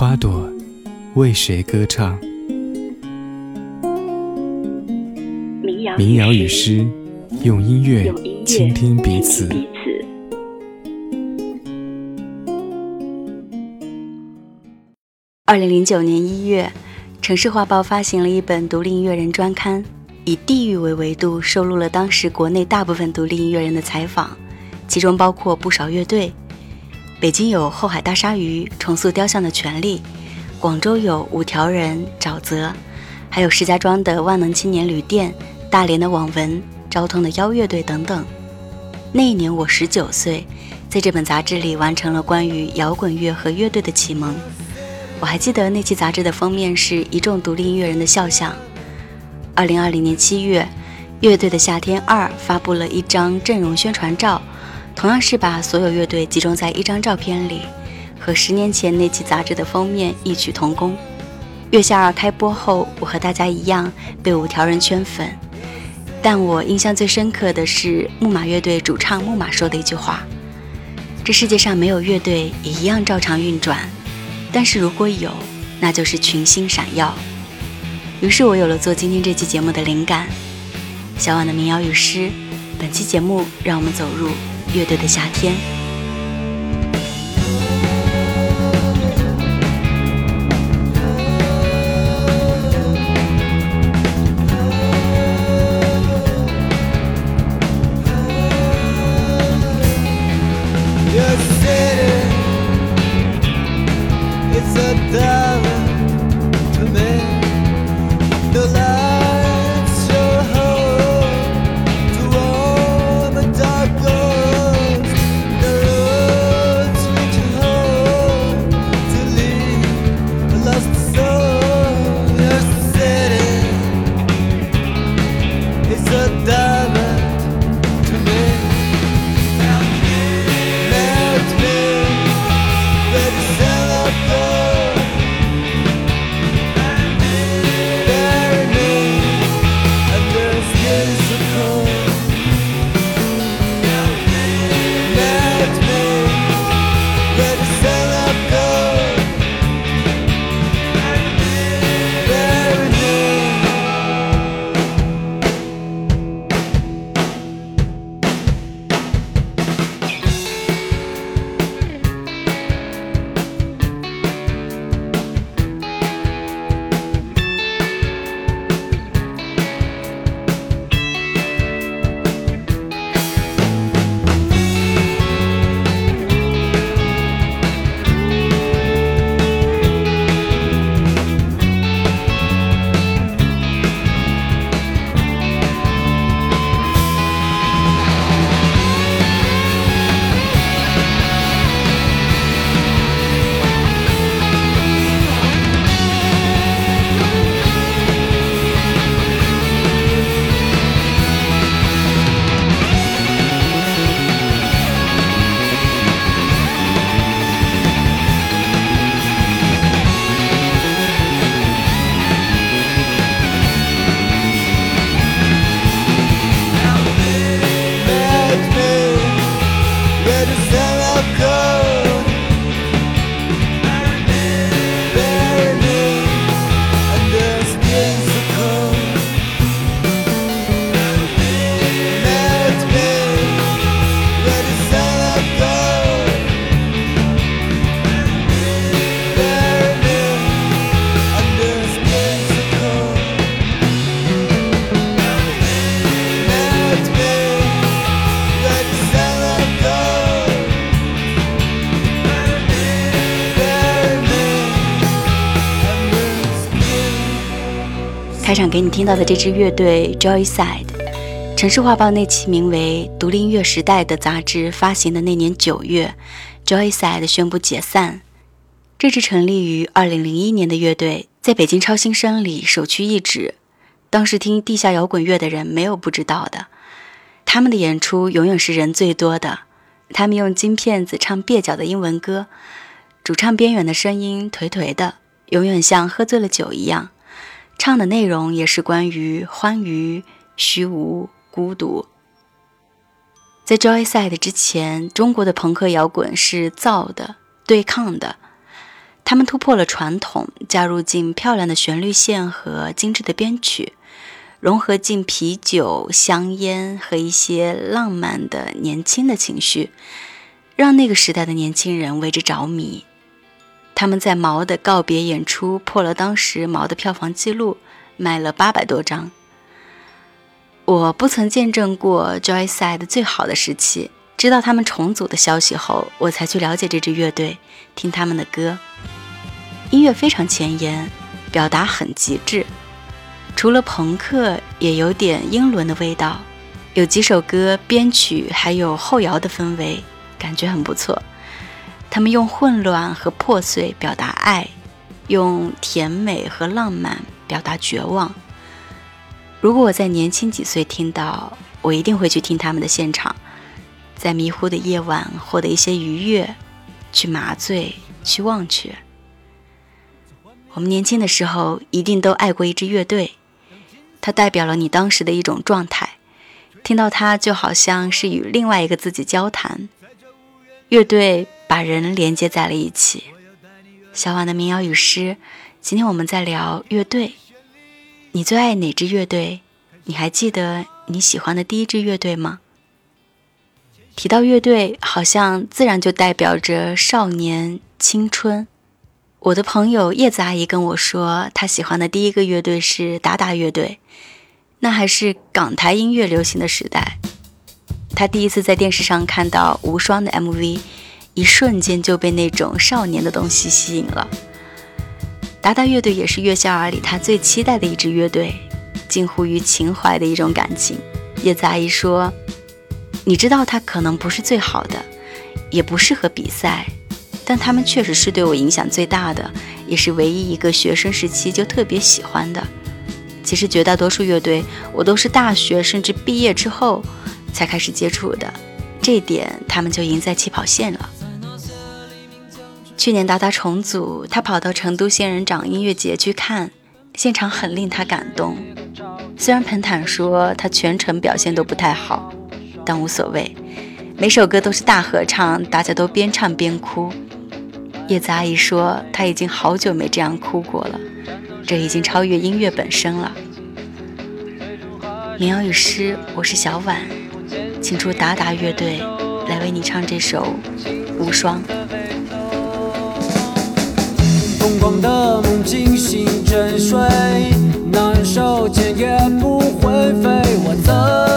花朵为谁歌唱？民谣与诗，用音乐倾听彼此。二零零九年一月，城市画报发行了一本独立音乐人专刊，以地域为维度，收录了当时国内大部分独立音乐人的采访，其中包括不少乐队。北京有后海大鲨鱼重塑雕像的权利，广州有五条人沼泽，还有石家庄的万能青年旅店，大连的网文，昭通的邀乐队等等。那一年我十九岁，在这本杂志里完成了关于摇滚乐和乐队的启蒙。我还记得那期杂志的封面是一众独立音乐人的肖像。二零二零年七月，乐队的夏天二发布了一张阵容宣传照，同样是把所有乐队集中在一张照片里，和十年前那期杂志的封面异曲同工。月下二开播后，我和大家一样被五条人圈粉，但我印象最深刻的是木马乐队主唱木马说的一句话：“这世界上没有乐队也一样照常运转。”但是如果有，那就是群星闪耀。于是我有了做今天这期节目的灵感。小婉的民谣与诗，本期节目让我们走入乐队的夏天。开场给你听到的这支乐队 Joyside，城市画报那期名为《独立音乐时代》的杂志发行的那年九月，Joyside 宣布解散。这支成立于2001年的乐队，在北京超新声里首屈一指。当时听地下摇滚乐的人没有不知道的。他们的演出永远是人最多的。他们用金片子唱蹩脚的英文歌，主唱边缘的声音颓颓的，永远像喝醉了酒一样。唱的内容也是关于欢愉、虚无、孤独。在 Joyside 之前，中国的朋克摇滚是燥的、对抗的。他们突破了传统，加入进漂亮的旋律线和精致的编曲，融合进啤酒、香烟和一些浪漫的年轻的情绪，让那个时代的年轻人为之着迷。他们在毛的告别演出破了当时毛的票房记录，卖了八百多张。我不曾见证过 Joyside 最好的时期，知道他们重组的消息后，我才去了解这支乐队，听他们的歌。音乐非常前沿，表达很极致，除了朋克，也有点英伦的味道。有几首歌编曲还有后摇的氛围，感觉很不错。他们用混乱和破碎表达爱，用甜美和浪漫表达绝望。如果我在年轻几岁听到，我一定会去听他们的现场，在迷糊的夜晚获得一些愉悦，去麻醉，去忘却。我们年轻的时候一定都爱过一支乐队，它代表了你当时的一种状态，听到它就好像是与另外一个自己交谈。乐队把人连接在了一起。小婉的民谣与诗，今天我们在聊乐队。你最爱哪支乐队？你还记得你喜欢的第一支乐队吗？提到乐队，好像自然就代表着少年、青春。我的朋友叶子阿姨跟我说，她喜欢的第一个乐队是达达乐队，那还是港台音乐流行的时代。她第一次在电视上看到无双的 MV，一瞬间就被那种少年的东西吸引了。达达乐队也是月下儿里他最期待的一支乐队，近乎于情怀的一种感情。叶子阿姨说：“你知道他可能不是最好的，也不适合比赛，但他们确实是对我影响最大的，也是唯一一个学生时期就特别喜欢的。其实绝大多数乐队，我都是大学甚至毕业之后才开始接触的，这点他们就赢在起跑线了。”去年达达重组，他跑到成都仙人掌音乐节去看，现场很令他感动。虽然彭坦说他全程表现都不太好，但无所谓，每首歌都是大合唱，大家都边唱边哭。叶子阿姨说她已经好久没这样哭过了，这已经超越音乐本身了。民谣与诗，我是小婉，请出达达乐队来为你唱这首《无双》。疯狂的梦惊醒沉睡，难受间也不会飞，我怎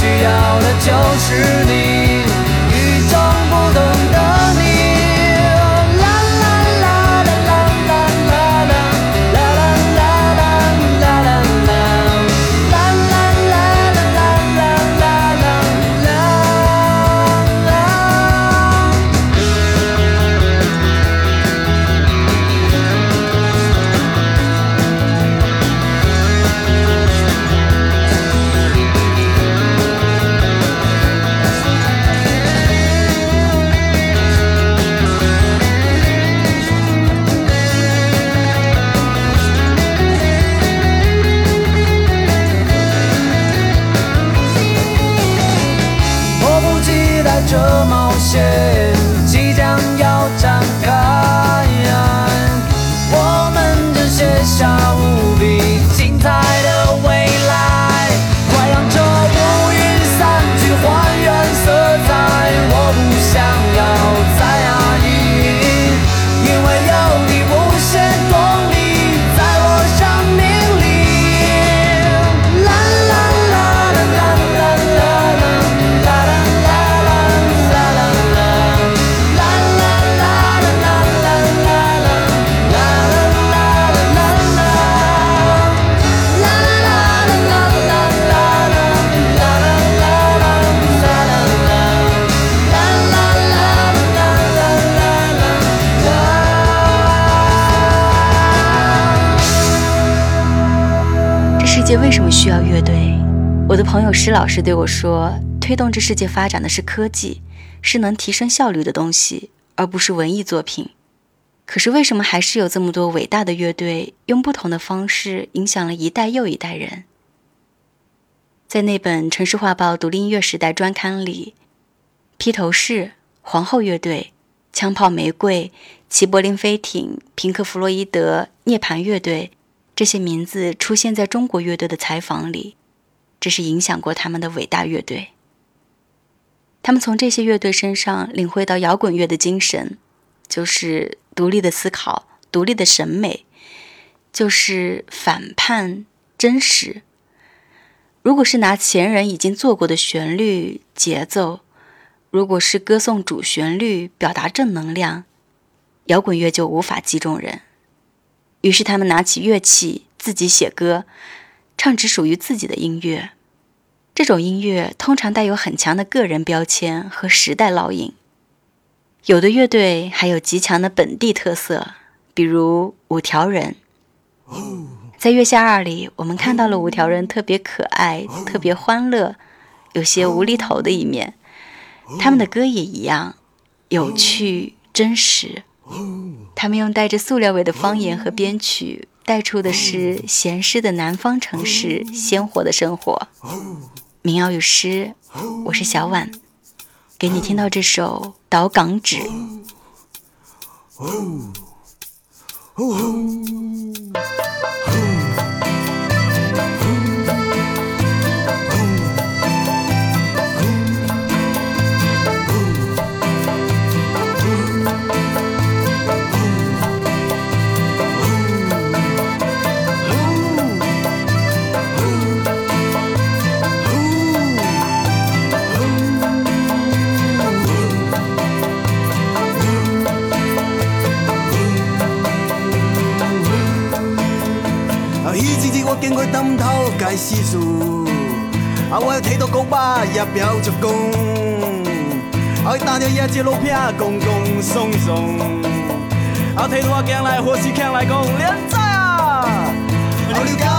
需要的就是你。ocean 朋友施老师对我说：“推动这世界发展的是科技，是能提升效率的东西，而不是文艺作品。”可是为什么还是有这么多伟大的乐队，用不同的方式影响了一代又一代人？在那本《城市画报·独立音乐时代》专刊里，披头士、皇后乐队、枪炮玫瑰、齐柏林飞艇、平克·弗洛伊德、涅槃乐队。这些名字出现在中国乐队的采访里，这是影响过他们的伟大乐队。他们从这些乐队身上领会到摇滚乐的精神，就是独立的思考、独立的审美，就是反叛、真实。如果是拿前人已经做过的旋律、节奏，如果是歌颂主旋律、表达正能量，摇滚乐就无法击中人。于是他们拿起乐器，自己写歌，唱只属于自己的音乐。这种音乐通常带有很强的个人标签和时代烙印。有的乐队还有极强的本地特色，比如五条人。在《月下二》里，我们看到了五条人特别可爱、特别欢乐，有些无厘头的一面。他们的歌也一样，有趣、真实。他们用带着塑料味的方言和编曲，带出的是闲适的南方城市鲜活的生活。民谣与诗，我是小婉，给你听到这首《岛港纸》。我经过点头解世事，啊，我睇到古巴也表着功，啊，打着野只路片，公公松松，啊，睇到我行来或是强来讲，靓仔啊，刘江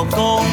老公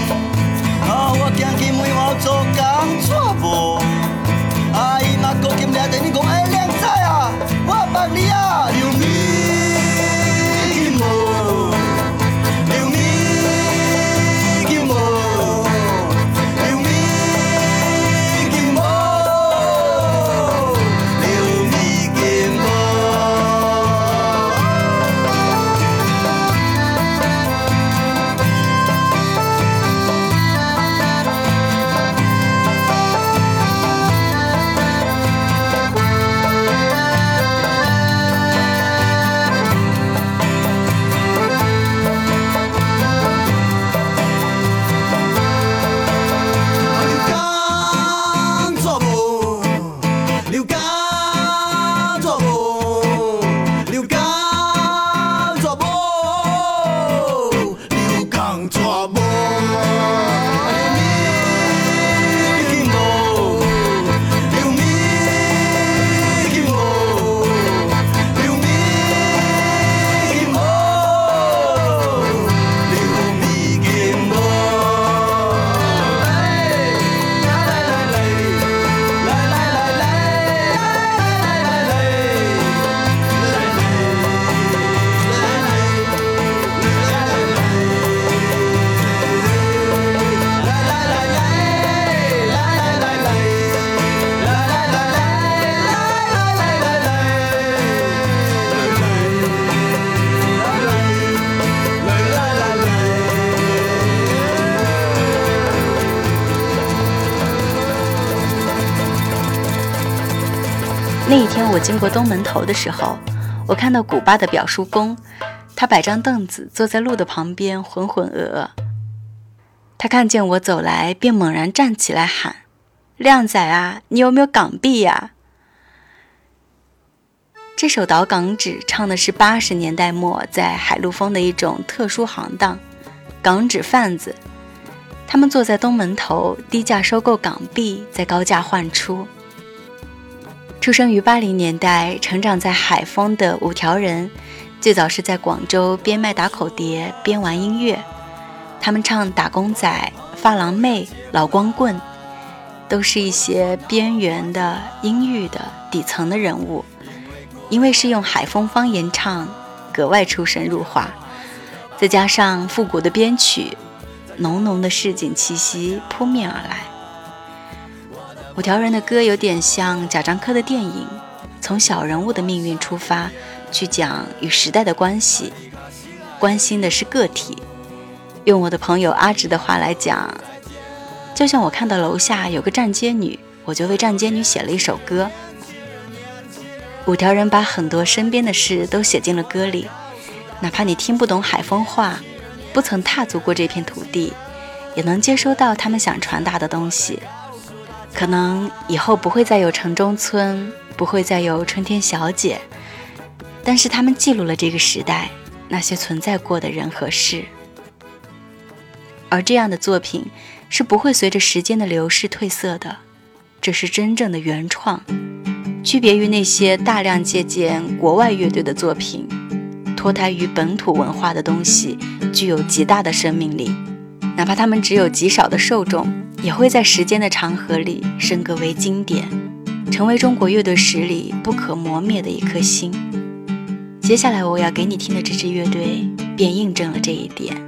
我经过东门头的时候，我看到古巴的表叔公，他摆张凳子坐在路的旁边，浑浑噩噩。他看见我走来，便猛然站起来喊：“靓仔啊，你有没有港币呀？”这首岛港纸唱的是八十年代末在海陆丰的一种特殊行当——港纸贩子。他们坐在东门头，低价收购港币，再高价换出。出生于八零年代，成长在海丰的五条人，最早是在广州边卖打口碟边玩音乐。他们唱《打工仔》《发廊妹》《老光棍》，都是一些边缘的、阴郁的、底层的人物。因为是用海丰方言唱，格外出神入化。再加上复古的编曲，浓浓的市井气息扑面而来。五条人的歌有点像贾樟柯的电影，从小人物的命运出发，去讲与时代的关系，关心的是个体。用我的朋友阿直的话来讲，就像我看到楼下有个站街女，我就为站街女写了一首歌。五条人把很多身边的事都写进了歌里，哪怕你听不懂海风话，不曾踏足过这片土地，也能接收到他们想传达的东西。可能以后不会再有城中村，不会再有春天小姐，但是他们记录了这个时代那些存在过的人和事。而这样的作品是不会随着时间的流逝褪色的，这是真正的原创，区别于那些大量借鉴国外乐队的作品，脱胎于本土文化的东西，具有极大的生命力，哪怕他们只有极少的受众。也会在时间的长河里升格为经典，成为中国乐队史里不可磨灭的一颗星。接下来我要给你听的这支乐队，便印证了这一点。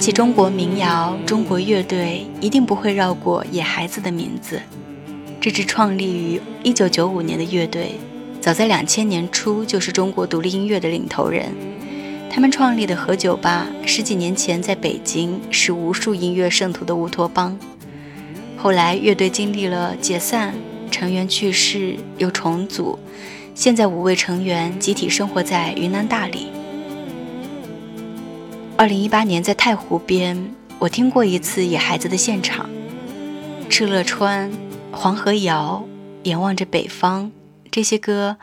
谈起中国民谣、中国乐队，一定不会绕过野孩子的名字。这支创立于1995年的乐队，早在2000年初就是中国独立音乐的领头人。他们创立的何酒吧，十几年前在北京是无数音乐圣徒的乌托邦。后来乐队经历了解散、成员去世又重组，现在五位成员集体生活在云南大理。二零一八年在太湖边，我听过一次野孩子的现场。敕勒川、黄河谣、眼望着北方，这些歌，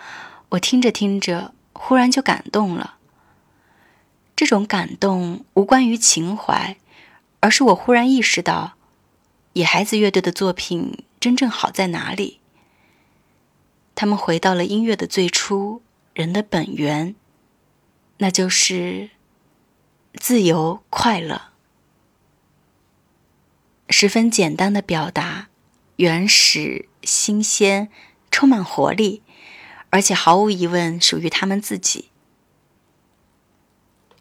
我听着听着，忽然就感动了。这种感动无关于情怀，而是我忽然意识到，野孩子乐队的作品真正好在哪里。他们回到了音乐的最初，人的本源，那就是。自由快乐，十分简单的表达，原始、新鲜，充满活力，而且毫无疑问属于他们自己。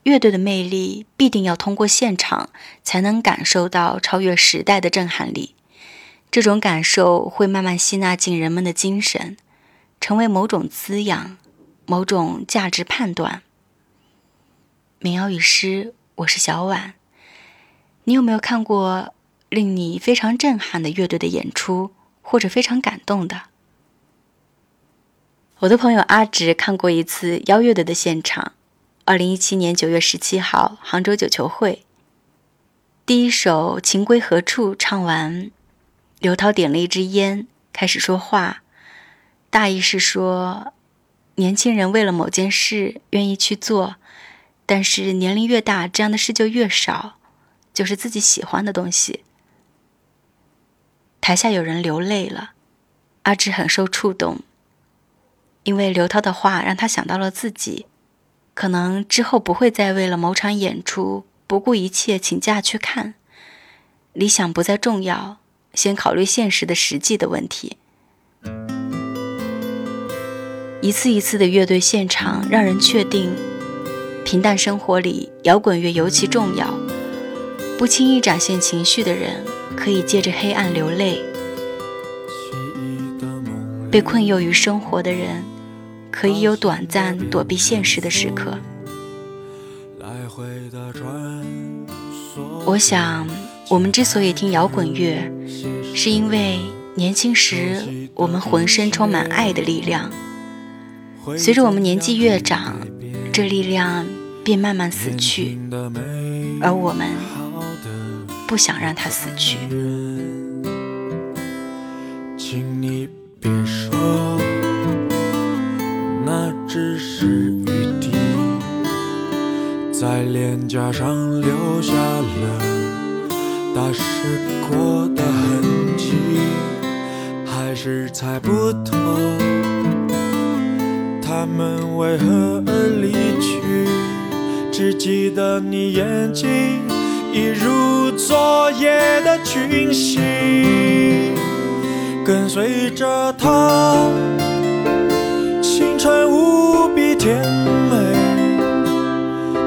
乐队的魅力必定要通过现场才能感受到超越时代的震撼力，这种感受会慢慢吸纳进人们的精神，成为某种滋养，某种价值判断。民谣与诗，我是小婉。你有没有看过令你非常震撼的乐队的演出，或者非常感动的？我的朋友阿直看过一次邀乐队的现场，二零一七年九月十七号，杭州九球会。第一首《情归何处》唱完，刘涛点了一支烟，开始说话，大意是说，年轻人为了某件事愿意去做。但是年龄越大，这样的事就越少，就是自己喜欢的东西。台下有人流泪了，阿志很受触动，因为刘涛的话让他想到了自己，可能之后不会再为了某场演出不顾一切请假去看，理想不再重要，先考虑现实的实际的问题。一次一次的乐队现场，让人确定。平淡生活里，摇滚乐尤其重要。不轻易展现情绪的人，可以借着黑暗流泪；被困囿于生活的人，可以有短暂躲避现实的时刻。我想，我们之所以听摇滚乐，是因为年轻时我们浑身充满爱的力量。随着我们年纪越长，这力量便慢慢死去，而我们不想让它死去。请你别说，那只是雨滴，在脸颊上留下了打湿过的痕迹，还是猜不透。他们为何而离去？只记得你眼睛一如昨夜的群星，跟随着他，青春无比甜美，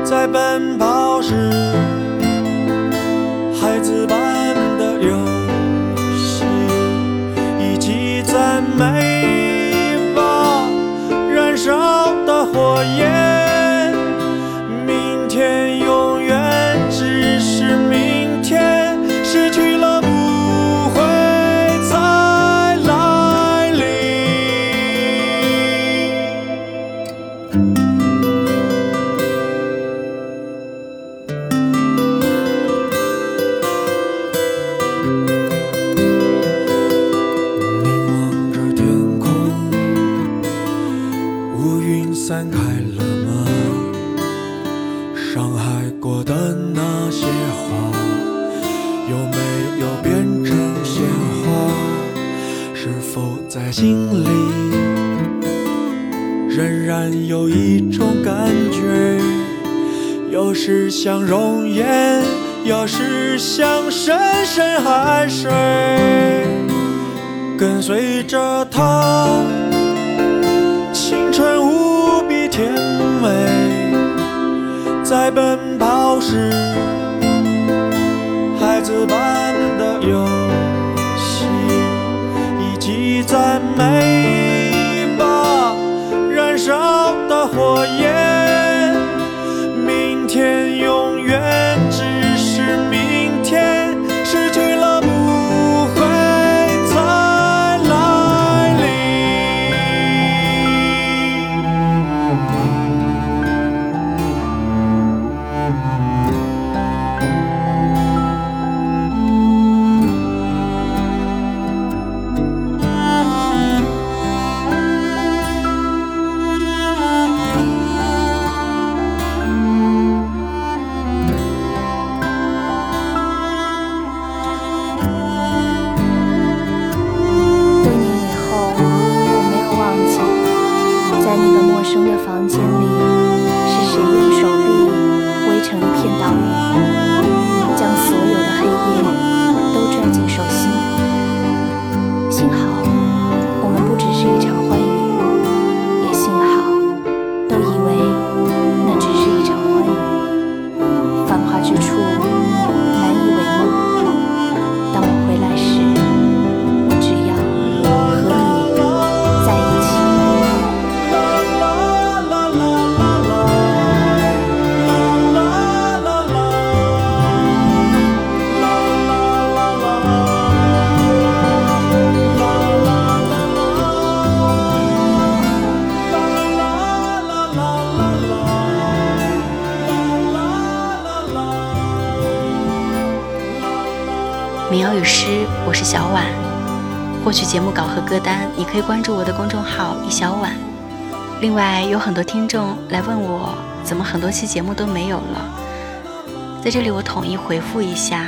在奔跑时，像熔岩，有时像深深海水，跟随着它。甜美，在奔跑时，孩子般的游戏，以及赞美关注我的公众号“一小婉”。另外，有很多听众来问我，怎么很多期节目都没有了？在这里，我统一回复一下。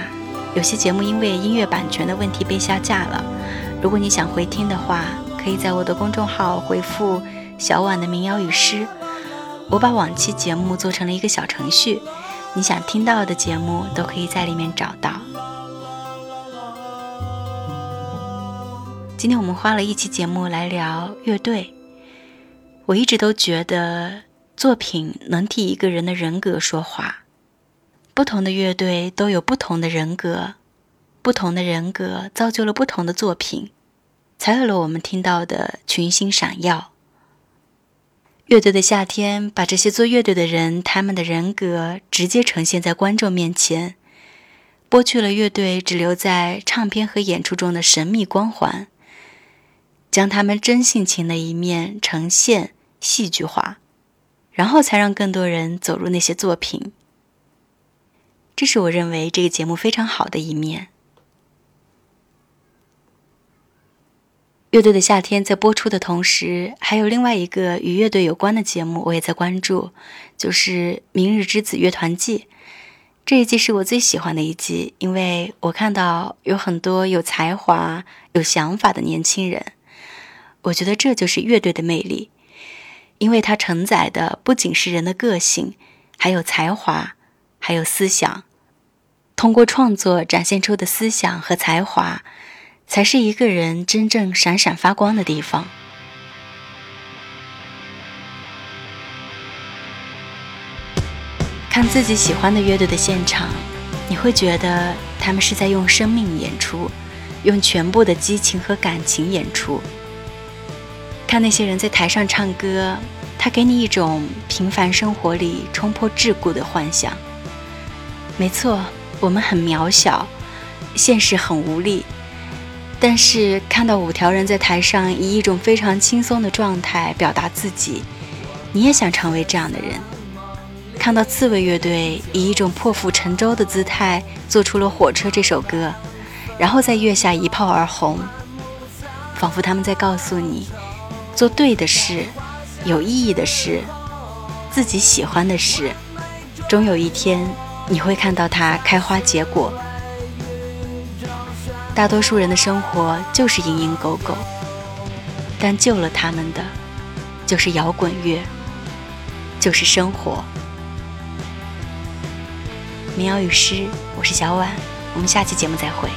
有些节目因为音乐版权的问题被下架了。如果你想回听的话，可以在我的公众号回复“小婉的民谣与诗”，我把往期节目做成了一个小程序，你想听到的节目都可以在里面找到。今天我们花了一期节目来聊乐队。我一直都觉得作品能替一个人的人格说话。不同的乐队都有不同的人格，不同的人格造就了不同的作品，才有了我们听到的群星闪耀。乐队的夏天把这些做乐队的人他们的人格直接呈现在观众面前，剥去了乐队只留在唱片和演出中的神秘光环。将他们真性情的一面呈现戏剧化，然后才让更多人走入那些作品。这是我认为这个节目非常好的一面。乐队的夏天在播出的同时，还有另外一个与乐队有关的节目，我也在关注，就是《明日之子乐团季》。这一季是我最喜欢的一季，因为我看到有很多有才华、有想法的年轻人。我觉得这就是乐队的魅力，因为它承载的不仅是人的个性，还有才华，还有思想。通过创作展现出的思想和才华，才是一个人真正闪闪发光的地方。看自己喜欢的乐队的现场，你会觉得他们是在用生命演出，用全部的激情和感情演出。看那些人在台上唱歌，他给你一种平凡生活里冲破桎梏的幻想。没错，我们很渺小，现实很无力。但是看到五条人在台上以一种非常轻松的状态表达自己，你也想成为这样的人。看到刺猬乐队以一种破釜沉舟的姿态做出了《火车》这首歌，然后在月下一炮而红，仿佛他们在告诉你。做对的事，有意义的事，自己喜欢的事，终有一天你会看到它开花结果。大多数人的生活就是蝇营狗苟，但救了他们的，就是摇滚乐，就是生活。民谣与诗，我是小婉，我们下期节目再会。